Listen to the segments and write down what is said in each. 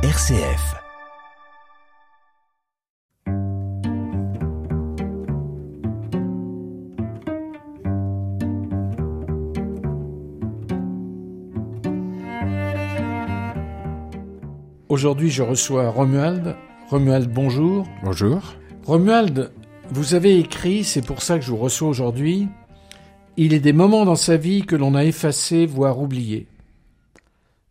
RCF. Aujourd'hui, je reçois Romuald. Romuald, bonjour. Bonjour. Romuald, vous avez écrit, c'est pour ça que je vous reçois aujourd'hui, Il est des moments dans sa vie que l'on a effacés, voire oubliés.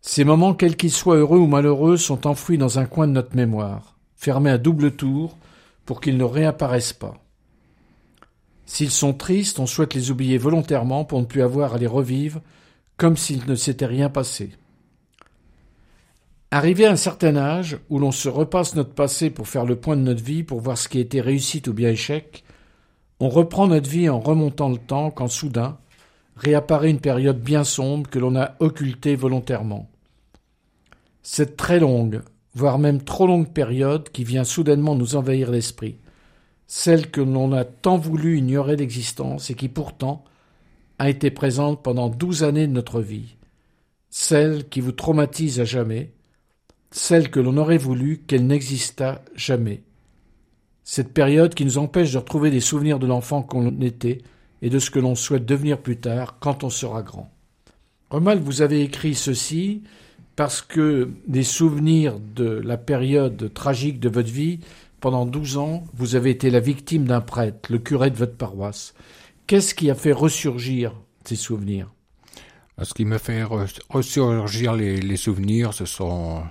Ces moments, quels qu'ils soient heureux ou malheureux, sont enfouis dans un coin de notre mémoire, fermés à double tour, pour qu'ils ne réapparaissent pas. S'ils sont tristes, on souhaite les oublier volontairement pour ne plus avoir à les revivre, comme s'il ne s'était rien passé. Arrivé à un certain âge, où l'on se repasse notre passé pour faire le point de notre vie, pour voir ce qui a été réussite ou bien échec, on reprend notre vie en remontant le temps quand soudain réapparaît une période bien sombre que l'on a occultée volontairement. Cette très longue, voire même trop longue période qui vient soudainement nous envahir l'esprit, celle que l'on a tant voulu ignorer d'existence et qui pourtant a été présente pendant douze années de notre vie, celle qui vous traumatise à jamais, celle que l'on aurait voulu qu'elle n'existât jamais. Cette période qui nous empêche de retrouver des souvenirs de l'enfant qu'on était et de ce que l'on souhaite devenir plus tard quand on sera grand. Romal, vous avez écrit ceci parce que des souvenirs de la période tragique de votre vie, pendant douze ans, vous avez été la victime d'un prêtre, le curé de votre paroisse. Qu'est-ce qui a fait ressurgir ces souvenirs? Ce qui me fait ressurgir les, souvenirs, sont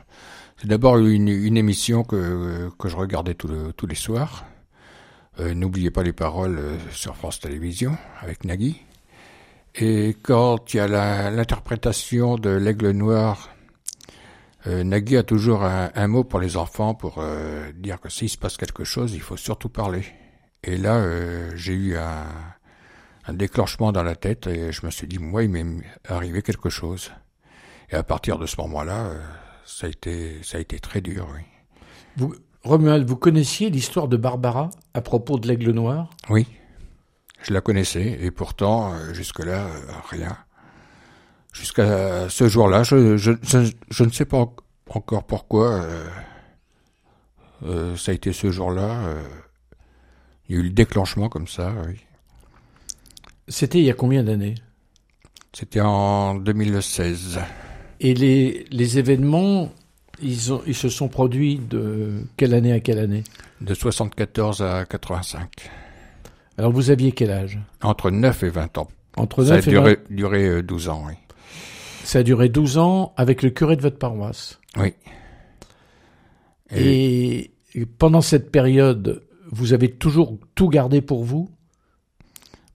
c'est d'abord une, une, émission que, que je regardais tous les soirs. Euh, N'oubliez pas les paroles euh, sur France Télévisions avec Nagui. Et quand il y a l'interprétation de l'aigle noir, euh, Nagui a toujours un, mot pour les enfants pour euh, dire que s'il se passe quelque chose, il faut surtout parler. Et là, j'ai eu un, déclenchement dans la tête et je me suis dit, moi, il m'est arrivé quelque chose. Et à partir de ce moment-là, ça a été, ça a été très dur, oui. Romuald, vous connaissiez l'histoire de Barbara à propos de l'aigle noir? Oui, je la connaissais, et pourtant, euh, jusque-là, rien. Jusqu'à ce jour-là, je, je, je, je, ne sais pas encore pourquoi euh, euh, ça a été ce jour-là. Euh, il y a eu le déclenchement comme ça, oui. C'était il y a combien d'années? C'était en 2016. Et les, les événements, ils, ont, ils se sont produits de quelle année à quelle année De 74 à 85. Alors vous aviez quel âge Entre 9 et 20 ans. Entre Ça 9 a et duré, 20... duré 12 ans, oui. Ça a duré 12 ans avec le curé de votre paroisse. Oui. Et, et pendant cette période, vous avez toujours tout gardé pour vous?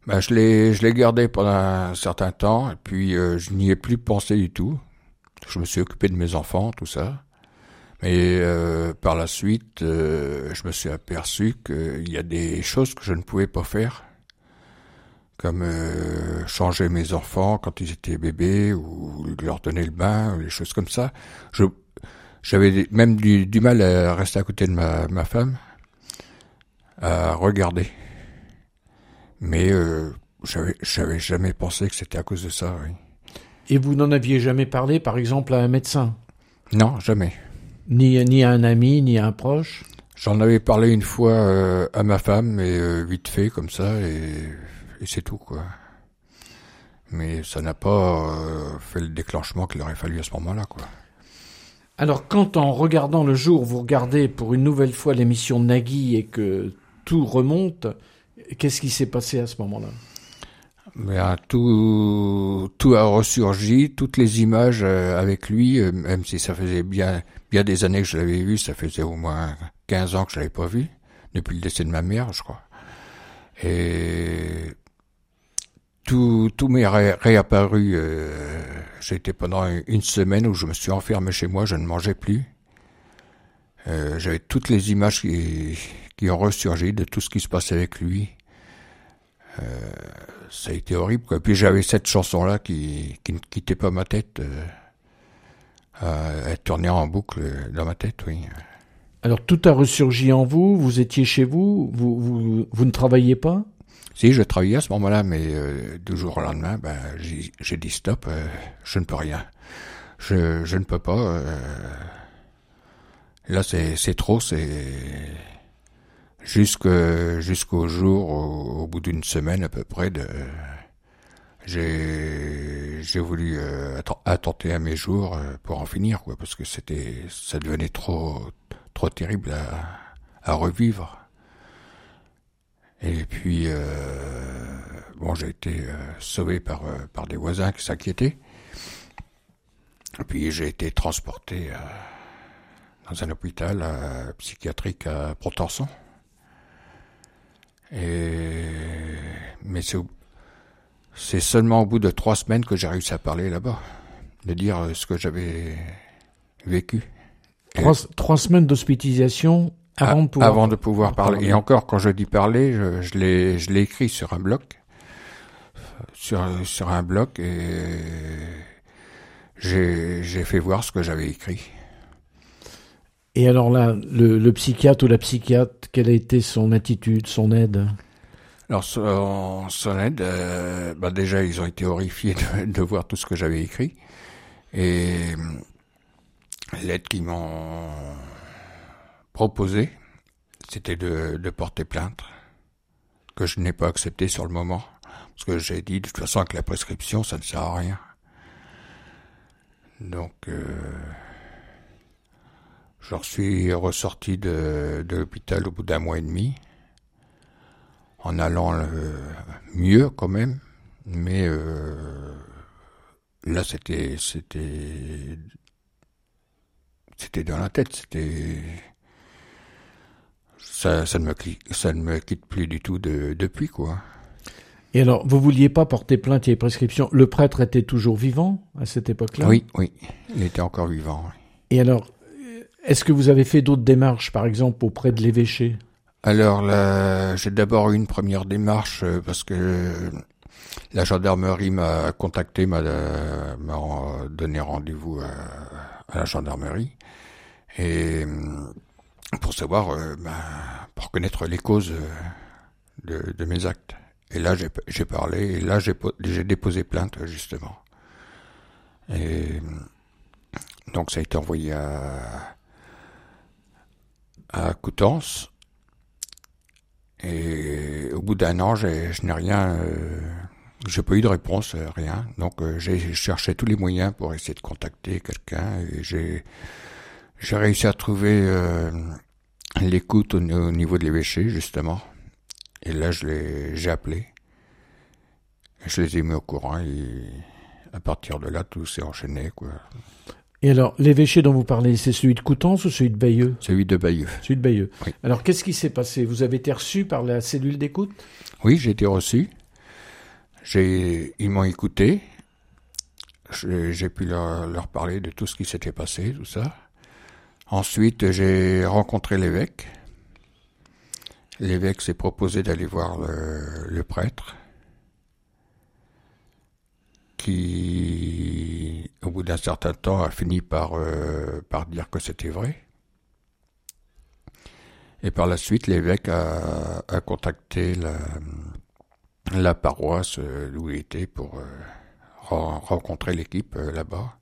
Ben, je l'ai, je l'ai gardé pendant un certain temps, et puis euh, je n'y ai plus pensé du tout. Je me suis occupé de mes enfants, tout ça. Mais euh, par la suite, euh, je me suis aperçu qu'il y a des choses que je ne pouvais pas faire, comme euh, changer mes enfants quand ils étaient bébés, ou leur donner le bain, ou les choses comme ça. Je, j'avais même du, du, mal à rester à côté de ma, ma femme, à regarder. Mais euh, j'avais, j'avais jamais pensé que c'était à cause de ça. Oui. Et vous n'en aviez jamais parlé, par exemple, à un médecin? Non, jamais. Ni, ni à un ami, ni à un proche? J'en avais parlé une fois euh, à ma femme, mais euh, vite fait, comme ça, et, et c'est tout, quoi. Mais ça n'a pas euh, fait le déclenchement qu'il aurait fallu à ce moment-là, quoi. Alors, quand en regardant le jour, vous regardez pour une nouvelle fois l'émission Nagui et que tout remonte, qu'est-ce qui s'est passé à ce moment-là? Ben, tout, tout a ressurgi, toutes les images avec lui, même si ça faisait bien, bien des années que je l'avais vu, ça faisait au moins 15 ans que je l'avais pas vu, depuis le décès de ma mère, je crois. Et tout, tout m'est ré, réapparu. Euh, J'étais pendant une semaine où je me suis enfermé chez moi, je ne mangeais plus. Euh, J'avais toutes les images qui, qui ont ressurgi de tout ce qui se passait avec lui. Euh, ça a été horrible. Quoi. Puis j'avais cette chanson-là qui, qui ne quittait pas ma tête. Euh, elle tournait en boucle dans ma tête, oui. Alors tout a ressurgi en vous, vous étiez chez vous, vous, vous, vous ne travailliez pas? Si, je travaillais à ce moment-là, mais euh, du jour au lendemain, ben, j'ai dit stop, euh, je ne peux rien. Je, je ne peux pas. Euh, Là, c'est trop, c'est jusqu'au jour, au, au bout d'une semaine à peu près, de j'ai voulu euh, atten- attenter à mes jours euh, pour en finir, quoi, parce que c'était ça devenait trop trop terrible à, revivre. Et puis euh, bon, j'ai été euh, sauvé par par des voisins qui s'inquiétaient. Et puis j'ai été transporté dans un hôpital psychiatrique à Protençon. Et mais c'est au- c'est seulement au bout de trois semaines que j'ai réussi à parler là-bas, de dire euh, ce que j'avais vécu. Trois, trois semaines d'hospitalisation avant Ah, de pouvoir. avant de pouvoir parler. parler. Et encore, quand je dis parler, je, je l'ai, écrit sur un bloc, sur, sur un bloc, et j'ai, j'ai fait voir ce que j'avais écrit. Et alors là, le, le psychiatre ou la psychiatre, quelle a été son attitude, son aide? Alors, son, son aide, euh, bah déjà, ils ont été horrifiés de, voir tout ce que j'avais écrit. Et euh, l'aide qu'ils m'ont proposée, c'était de, porter plainte, que je n'ai pas accepté sur le moment. Parce que j'ai dit, de toute façon, avec la prescription, ça ne sert à rien. Donc, euh, je suis ressorti de l'hôpital au bout d'un mois et demi en allant euh, mieux quand même, mais euh, là c'était c'était c'était dans la tête, c'était ça, ça ne me qui- ça ne me quitte plus du tout de, depuis quoi. Et alors, vous vouliez pas porter plainte et prescription? Le prêtre était toujours vivant à cette époque-là? Oui, oui, il était encore vivant. oui. Et alors, est-ce que vous avez fait d'autres démarches, par exemple auprès de l'évêché? Alors là, j'ai d'abord eu une première démarche euh, parce que la gendarmerie m'a contacté, m'a euh, euh, donné rendez-vous à, la gendarmerie et euh, pour savoir, euh, ben, pour connaître les causes euh, de, mes actes. Et là, j'ai parlé et là, j'ai po- j'ai déposé plainte justement. Et euh, donc, ça a été envoyé à Coutances. Et au bout d'un an, je n'ai rien, euh, j'ai pas eu de réponse, euh, rien. Donc euh, j'ai cherché tous les moyens pour essayer de contacter quelqu'un et j'ai j'ai réussi à trouver euh, l'écoute au, au niveau de l'évêché justement. Et là, je l'ai, j'ai appelé. Je les ai mis au courant et à partir de là, tout s'est enchaîné quoi. Et alors, l'évêché dont vous parlez, c'est celui de Coutances ou celui de Bayeux? Celui de Bayeux. Celui de Bayeux. Oui. Alors, qu'est-ce qui s'est passé? Vous avez été reçu par la cellule d'écoute? Oui, j'ai été reçu. Ils m'ont écouté. J'ai j'ai pu leur, leur parler de tout ce qui s'était passé, tout ça. Ensuite, j'ai rencontré l'évêque. L'évêque s'est proposé d'aller voir le, le prêtre, qui, au bout d'un certain temps, a fini par, euh, par dire que c'était vrai. Et par la suite, l'évêque a, a contacté la, la paroisse euh, où il était pour euh, ren- rencontrer l'équipe là-bas.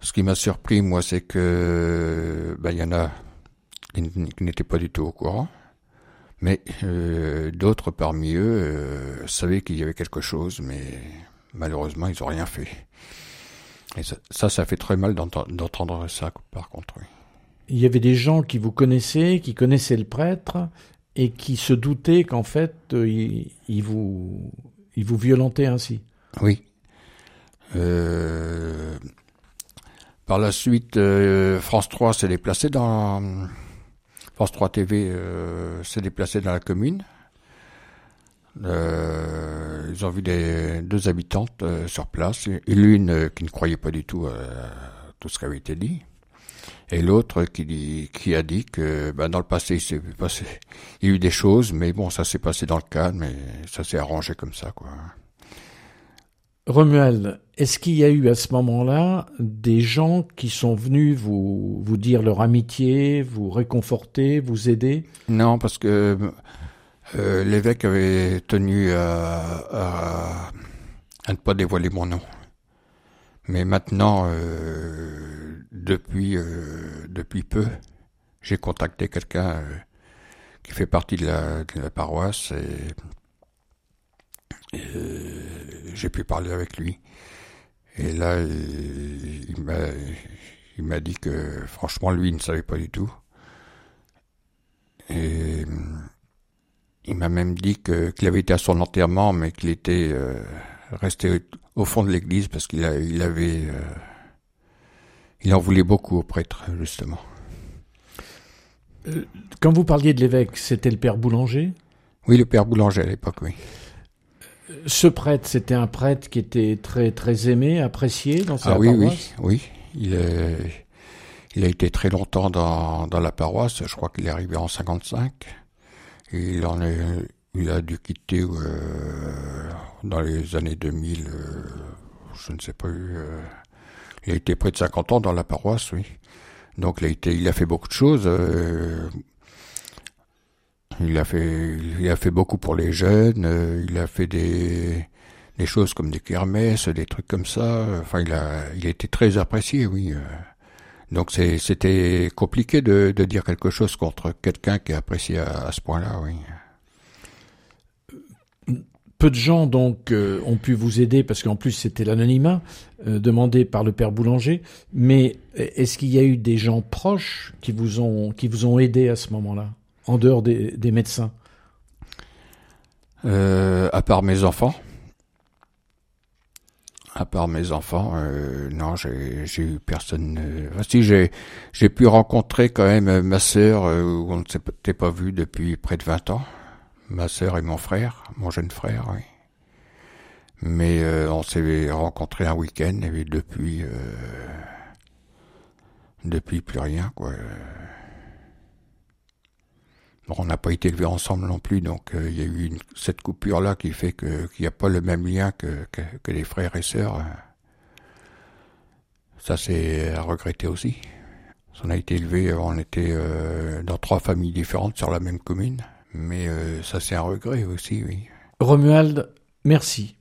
Ce qui m'a surpris, moi, c'est que ben, il y en a qui n'étaient pas du tout au courant, mais d'autres parmi eux savaient qu'il y avait quelque chose, mais malheureusement, ils n'ont rien fait. Et ça, ça, ça fait très mal d'enten- d'entendre ça, par contre. Oui. Il y avait des gens qui vous connaissaient, qui connaissaient le prêtre, et qui se doutaient qu'en fait, euh, il, il vous, il vous violentait ainsi. Oui. Euh, par la suite, euh, France 3 s'est déplacé dans France 3 TV euh, s'est déplacé dans la commune. Euh, ils ont vu des deux habitantes euh, sur place, et l'une euh, qui ne croyait pas du tout à tout ce qui avait été dit, et l'autre qui, dit- qui a dit que ben, dans le passé il s'est passé, il y a eu des choses, mais bon ça s'est passé dans le cadre, mais ça s'est arrangé comme ça quoi. Romuald, est-ce qu'il y a eu à ce moment-là des gens qui sont venus vous, vous dire leur amitié, vous réconforter, vous aider? Non, parce que euh, l'évêque avait tenu à, à, à ne pas dévoiler mon nom. Mais maintenant, euh, depuis, euh, depuis peu, j'ai contacté quelqu'un qui fait partie de la, de la paroisse et, j'ai pu parler avec lui. Et là, il, il m'a dit que franchement, lui, il ne savait pas du tout. Et il m'a même dit qu'il avait été à son enterrement, mais qu'il était euh, resté au fond de l'église parce qu'il il avait, euh, il en voulait beaucoup au prêtre justement. Euh, quand vous parliez de l'évêque, c'était le père Boulanger? Oui, le père Boulanger à l'époque, oui. Ce prêtre, c'était un prêtre qui était très très aimé, apprécié dans sa ah, oui, paroisse? Oui, oui, il est, il a été très longtemps dans, dans la paroisse. Je crois qu'il est arrivé en 55 il en est, il a dû quitter euh, dans les années 2000, euh, je ne sais pas. Euh, il a été près de 50 ans dans la paroisse, oui. Donc il a été, il a fait beaucoup de choses. il a fait, il a fait beaucoup pour les jeunes. il a fait des, des choses comme des kermesses, des trucs comme ça. Enfin, il a, il a été très apprécié, oui. Donc c'était compliqué de, de, dire quelque chose contre quelqu'un qui est apprécié à, ce point-là, oui. Peu de gens donc euh, ont pu vous aider parce qu'en plus c'était l'anonymat euh, demandé par le père Boulanger. Mais est-ce qu'il y a eu des gens proches qui vous ont qui vous ont aidé à ce moment-là, en dehors des, des médecins? Euh, À part mes enfants à part mes enfants, euh, non, j'ai eu personne. Euh, si j'ai j'ai pu rencontrer quand même ma sœur euh, on ne s'était pas vu depuis près de 20 ans. Ma sœur et mon frère, mon jeune frère, oui. Mais euh, on s'est rencontrés un week-end et depuis depuis plus rien quoi on n'a pas été élevés ensemble non plus, donc euh, il y a eu cette coupure-là qui fait qu'il n'y a pas le même lien que, que, les frères et sœurs. Ça, c'est à regretter aussi. On a été élevés, on était euh, dans trois familles différentes sur la même commune, mais euh, ça, c'est un regret aussi, oui. Romuald, merci.